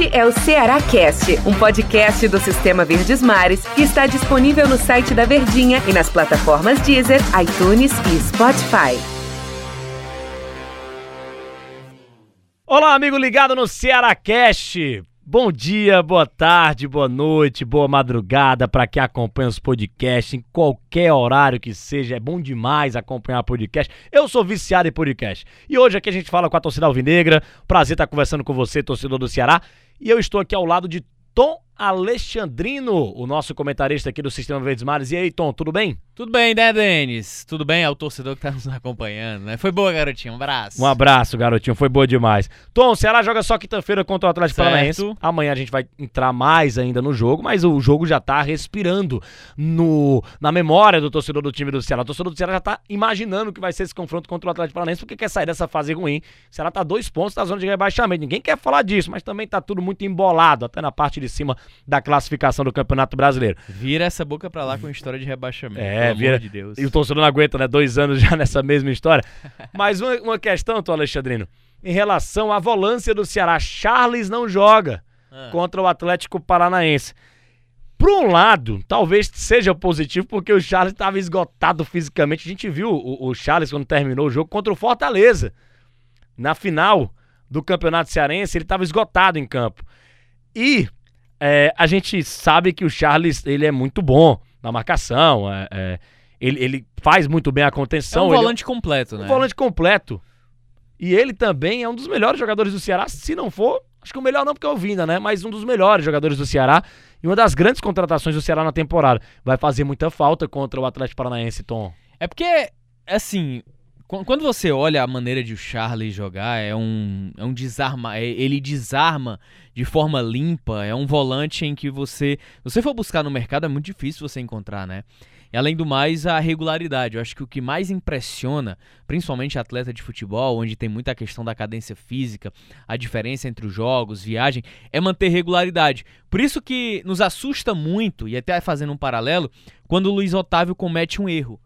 Este é o Ceará Cast, um podcast do Sistema Verdes Mares que está disponível no site da Verdinha e nas plataformas Deezer, iTunes e Spotify. Olá, amigo ligado no Ceará Cast. Bom dia, boa tarde, boa noite, boa madrugada para quem acompanha os podcasts em qualquer horário que seja. É bom demais acompanhar podcast. Eu sou viciado em podcast. E hoje aqui a gente fala com a torcida alvinegra. Prazer estar conversando com você, torcedor do Ceará. E eu estou aqui ao lado de Tom Alexandrino, o nosso comentarista aqui do Sistema Verdes Mares. E aí, Tom, tudo bem? Tudo bem, né, Denis? Tudo bem? É o torcedor que tá nos acompanhando, né? Foi boa, garotinho. Um abraço. Um abraço, garotinho. Foi boa demais. Tom, o Ceará joga só quinta-feira contra o Atlético. Paranaense. Amanhã a gente vai entrar mais ainda no jogo, mas o jogo já tá respirando no, na memória do torcedor do time do Ceará. O torcedor do Ceará já tá imaginando que vai ser esse confronto contra o Atlético Paranaense, porque quer sair dessa fase ruim. O Ceará tá dois pontos da zona de rebaixamento. Ninguém quer falar disso, mas também tá tudo muito embolado, até na parte de cima da classificação do Campeonato Brasileiro. Vira essa boca pra lá com história de rebaixamento. É, pelo vira. amor de Deus. E o torcedor não aguenta, né? Dois anos já nessa mesma história. Mas uma, uma questão, Tom Alexandrino, em relação à volância do Ceará. Charles não joga Ah. contra o Atlético Paranaense. Por um lado, talvez seja positivo, porque o Charles estava esgotado fisicamente. A gente viu o, o Charles quando terminou o jogo contra o Fortaleza. Na final do Campeonato Cearense, ele estava esgotado em campo. E é, a gente sabe que o Charles ele é muito bom na marcação. é, é, ele, ele faz muito bem a É contenção. um ele volante completo, um né? volante completo. E ele também é um dos melhores jogadores do Ceará, se não for, acho que o melhor não porque é o Vinda, né? Mas um dos melhores jogadores do Ceará e uma das grandes contratações do Ceará na temporada. Vai fazer muita falta contra o Atlético Paranaense, Tom. É porque, assim, quando você olha a maneira de o Charlie jogar, é um, é um desarma. é- ele desarma de forma limpa. É um volante em que você. Se você for buscar no mercado, é muito difícil você encontrar, né? E além do mais, a regularidade. Eu acho que o que mais impressiona, principalmente atleta de futebol, onde tem muita questão da cadência física, a diferença entre os jogos, viagem, é manter regularidade. Por isso que nos assusta muito, e até fazendo um paralelo, quando o Luiz Otávio comete um erro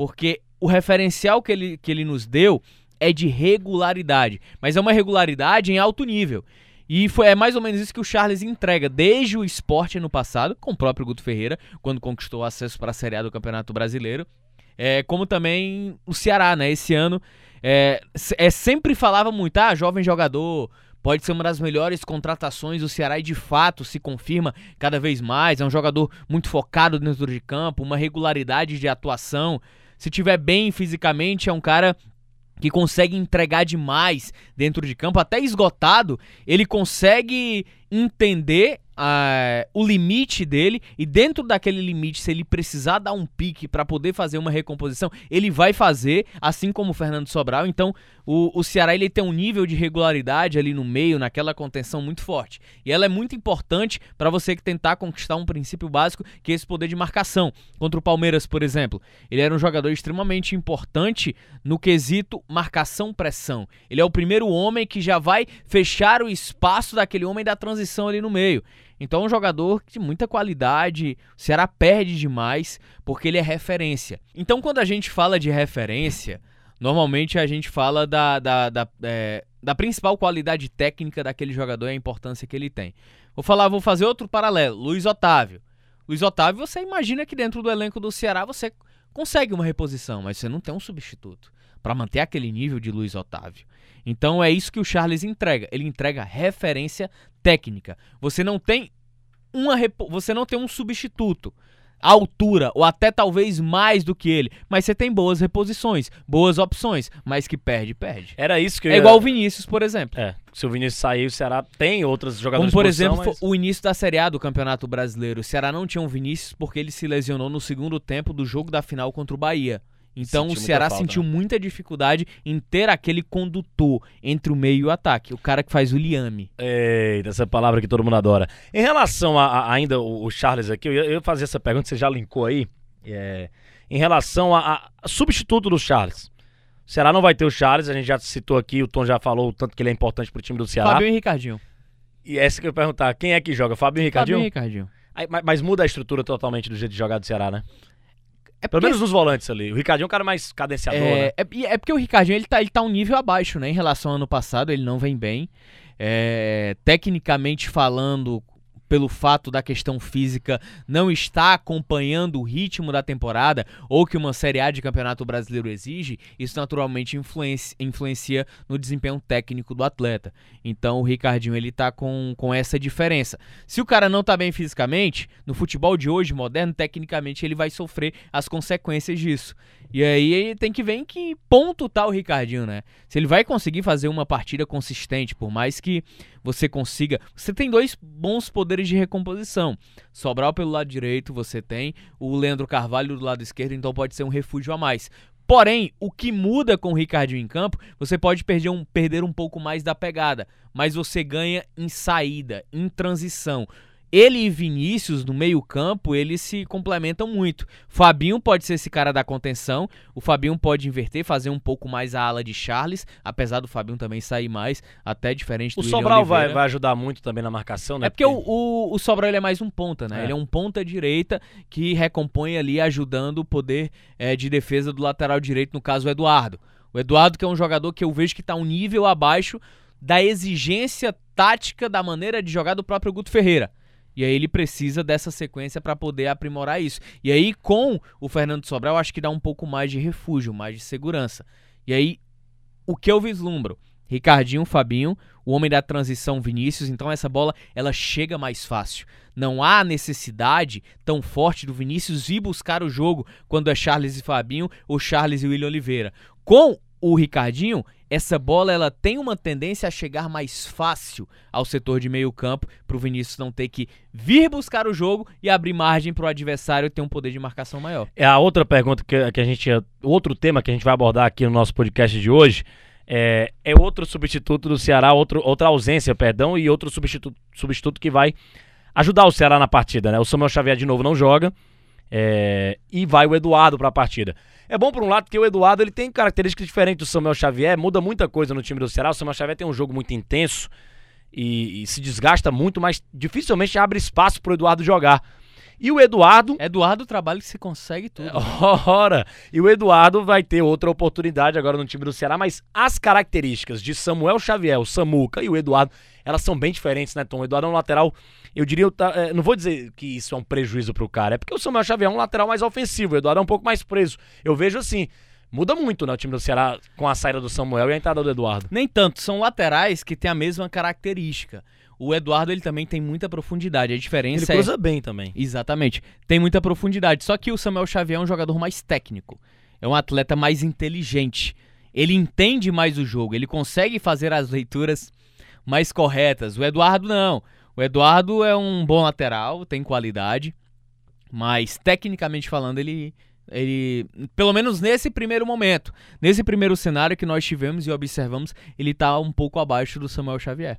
porque o referencial que ele, que ele nos deu é de regularidade, mas é uma regularidade em alto nível. E foi, é mais ou menos isso que o Charles entrega desde o esporte no passado, com o próprio Guto Ferreira, quando conquistou acesso para a Série A do Campeonato Brasileiro, é, como também o Ceará, né? Esse ano é, é, sempre falava muito, ah, jovem jogador, pode ser uma das melhores contratações do Ceará e de fato se confirma cada vez mais. É um jogador muito focado dentro de campo, uma regularidade de atuação. Se tiver bem fisicamente, é um cara que consegue entregar demais dentro de campo, até esgotado, ele consegue entender ah, o limite dele e dentro daquele limite, se ele precisar dar um pique para poder fazer uma recomposição, ele vai fazer, assim como o Fernando Sobral. Então, o, o Ceará ele tem um nível de regularidade ali no meio, naquela contenção muito forte. E ela é muito importante para você que tentar conquistar um princípio básico, que é esse poder de marcação. Contra o Palmeiras, por exemplo, ele era um jogador extremamente importante no quesito marcação-pressão. Ele é o primeiro homem que já vai fechar o espaço daquele homem da transição ali no meio. Então é um jogador de muita qualidade, o Ceará perde demais porque ele é referência. Então quando a gente fala de referência, normalmente a gente fala da, da, da, é, da principal qualidade técnica daquele jogador e a importância que ele tem. Vou falar, vou fazer outro paralelo, Luiz Otávio. Luiz Otávio, você imagina que dentro do elenco do Ceará você consegue uma reposição, mas você não tem um substituto para manter aquele nível de Luiz Otávio. Então é isso que o Charles entrega. Ele entrega referência técnica. Você não tem uma você não tem um substituto à altura ou até talvez mais do que ele, mas você tem boas reposições, boas opções, mas que perde, perde. Era isso que eu É ia- igual o Vinícius, por exemplo. É, se o Vinícius sair, o Ceará tem outros Como jogadores por de posição, exemplo, mas- o início da Série A do Campeonato Brasileiro. O Ceará não tinha um Vinícius porque ele se lesionou no segundo tempo do jogo da final contra o Bahia. Então Sentiu o Ceará falta, sentiu né? muita dificuldade em ter aquele condutor entre o meio e o ataque, o cara que faz o liame. Eita, essa palavra que todo mundo adora. Em relação a, a- ainda o, o Charles aqui, eu ia, eu fazer essa pergunta, você já linkou aí. É, em relação a, a- a substituto do Charles. O Ceará não vai ter o Charles, a gente já citou aqui, o Tom já falou o tanto que ele é importante pro time do Ceará. Fabinho e Ricardinho. E essa que eu ia perguntar, quem é que joga? Fabinho e Ricardinho? Fabinho e Ricardinho. Aí, mas, mas muda a estrutura totalmente do jeito de jogar do Ceará, né? É Pelo menos nos volantes ali. O Ricardinho é um cara mais cadenciador, né? É, é, e é porque o Ricardinho ele tá, ele tá um nível abaixo, né? Em relação ao ano passado, ele não vem bem. é, tecnicamente falando, pelo fato da questão física não estar acompanhando o ritmo da temporada ou que uma Série A de Campeonato Brasileiro exige, isso naturalmente influencia, influencia no desempenho técnico do atleta. Então o Ricardinho ele tá com, com essa diferença. Se o cara não tá bem fisicamente, no futebol de hoje moderno, tecnicamente ele vai sofrer as consequências disso. E aí tem que ver em que ponto tá o Ricardinho, né? Se ele vai conseguir fazer uma partida consistente, por mais que você consiga. Você tem dois bons poderes de recomposição. Sobral pelo lado direito, você tem o Leandro Carvalho do lado esquerdo, então pode ser um refúgio a mais. Porém, o que muda com o Ricardinho em campo, você pode perder um, perder um pouco mais da pegada, mas você ganha em saída, em transição ele e Vinícius no meio-campo, eles se complementam muito. Fabinho pode ser esse cara da contenção, o Fabinho pode inverter, fazer um pouco mais a ala de Charles, apesar do Fabinho também sair mais, até diferente do O Sobral vai, vai ajudar muito também na marcação, né? É porque, porque... O, o, o, Sobral ele é mais um ponta, né? É. Ele é um ponta direita que recompõe ali, ajudando o poder é, de defesa do lateral direito, no caso o Eduardo. O Eduardo que é um jogador que eu vejo que está um nível abaixo da exigência tática da maneira de jogar do próprio Guto Ferreira. E aí ele precisa dessa sequência para poder aprimorar isso. E aí com o Fernando Sobral, acho que dá um pouco mais de refúgio, mais de segurança. E aí o que eu vislumbro? Ricardinho, Fabinho, o homem da transição Vinícius, então essa bola ela chega mais fácil. Não há necessidade tão forte do Vinícius ir buscar o jogo quando é Charles e Fabinho ou Charles e William Oliveira. Com o Ricardinho, essa bola ela tem uma tendência a chegar mais fácil ao setor de meio campo para o Vinícius não ter que vir buscar o jogo e abrir margem para o adversário ter um poder de marcação maior. É a outra pergunta que, que a gente, outro tema que a gente vai abordar aqui no nosso podcast de hoje é, é outro substituto do Ceará, outro, outra ausência, perdão, e outro substituto, substituto que vai ajudar o Ceará na partida, né? O Samuel Xavier de novo não joga. É, e vai o Eduardo para a partida. É bom por um lado porque o Eduardo ele tem características diferentes do Samuel Xavier, muda muita coisa no time do Ceará. O Samuel Xavier tem um jogo muito intenso e, e se desgasta muito, mas dificilmente abre espaço para o Eduardo jogar. E o Eduardo. Eduardo trabalha que se consegue tudo. Ora! E o Eduardo vai ter outra oportunidade agora no time do Ceará, mas as características de Samuel Xavier, o Samuca e o Eduardo, elas são bem diferentes, né, Tom? O Eduardo é um lateral. Eu diria, é, não vou dizer que isso é um prejuízo pro cara, é porque o Samuel Xavier é um lateral mais ofensivo, o Eduardo é um pouco mais preso. Eu vejo assim, muda muito, né, o time do Ceará com a saída do Samuel e a entrada do Eduardo. Nem tanto, são laterais que têm a mesma característica. O Eduardo ele também tem muita profundidade. A diferença ele cruza é... bem também. Exatamente. Tem muita profundidade. Só que o Samuel Xavier é um jogador mais técnico. É um atleta mais inteligente. Ele entende mais o jogo. Ele consegue fazer as leituras mais corretas. O Eduardo não. O Eduardo é um bom lateral, tem qualidade, mas tecnicamente falando ele ele, pelo menos nesse primeiro momento, nesse primeiro cenário que nós tivemos e observamos, ele está um pouco abaixo do Samuel Xavier.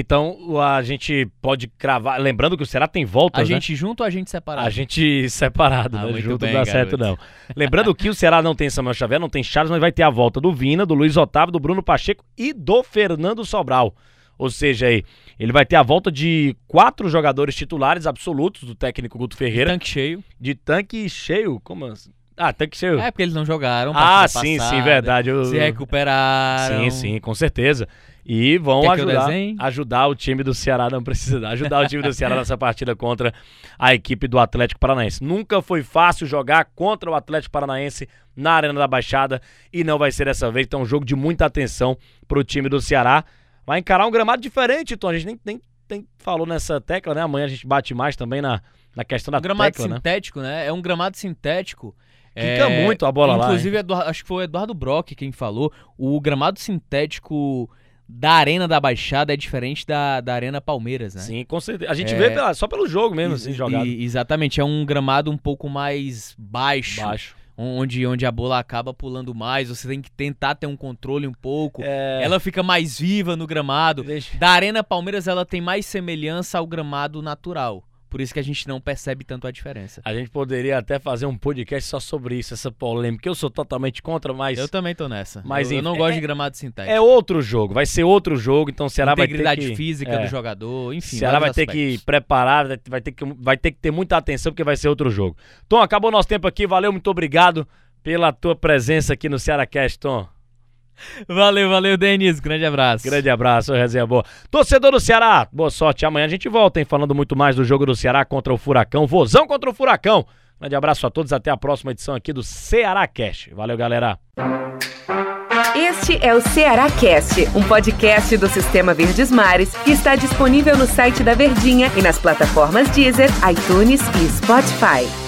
Então a gente pode cravar. Lembrando que o Ceará tem volta. A né? gente junto ou a gente separado? A gente separado, ah, né? Junto bem, não dá certo, não. Lembrando que o Ceará não tem Samuel Xavier, não tem Charles, mas vai ter a volta do Vina, do Luiz Otávio, do Bruno Pacheco e do Fernando Sobral. Ou seja, aí, ele vai ter a volta de quatro jogadores titulares absolutos do técnico Guto Ferreira. De tanque cheio. De tanque cheio? Como assim? Ah, tanque cheio. É, porque eles não jogaram. Ah, sim, passada, sim, verdade. Eu... Se recuperaram. Sim, sim, com certeza. E vão Quer ajudar, ajudar o time do Ceará, não precisa ajudar o time do Ceará nessa partida contra a equipe do Atlético Paranaense. Nunca foi fácil jogar contra o Atlético Paranaense na Arena da Baixada e não vai ser dessa vez. Então, um jogo de muita atenção para o time do Ceará. Vai encarar um gramado diferente, Tom. A gente nem, nem, nem falou nessa tecla, né? Amanhã a gente bate mais também na, na questão da o gramado tecla, né? sintético, né? né? É um gramado sintético. Fica é... muito a bola Inclusive, lá. Inclusive, acho que foi o Eduardo Brock quem falou. O gramado sintético da Arena da Baixada é diferente da, da Arena Palmeiras, né? Sim, com certeza. A gente é... vê pela, só pelo jogo mesmo, assim, jogado. E, exatamente, é um gramado um pouco mais baixo. Baixo. Onde, onde a bola acaba pulando mais, você tem que tentar ter um controle um pouco. É... Ela fica mais viva no gramado. Deixa... Da Arena Palmeiras, ela tem mais semelhança ao gramado natural. Por isso que a gente não percebe tanto a diferença. A gente poderia até fazer um podcast só sobre isso, essa polêmica. Eu sou totalmente contra, mas. Eu também tô nessa. Mas eu, eu não gosto é, de gramado sintético. É outro jogo, vai ser outro jogo, então o Ceará vai ter que. Integridade física é. do jogador, enfim. O Ceará vai ter que preparar, vai ter que, vai ter que ter muita atenção, porque vai ser outro jogo. Tom, acabou nosso tempo aqui, valeu, muito obrigado pela tua presença aqui no Ceará Cast, Tom. Valeu, valeu, Denis. Grande abraço. Grande abraço, resenha boa. Torcedor do Ceará, boa sorte. Amanhã a gente volta, hein? Falando muito mais do jogo do Ceará contra o Furacão. Vozão contra o Furacão. Grande abraço a todos. Até a próxima edição aqui do Ceará Cash. Valeu, galera. Este é o Ceará Cast, um podcast do Sistema Verdes Mares que está disponível no site da Verdinha e nas plataformas Deezer, iTunes e Spotify.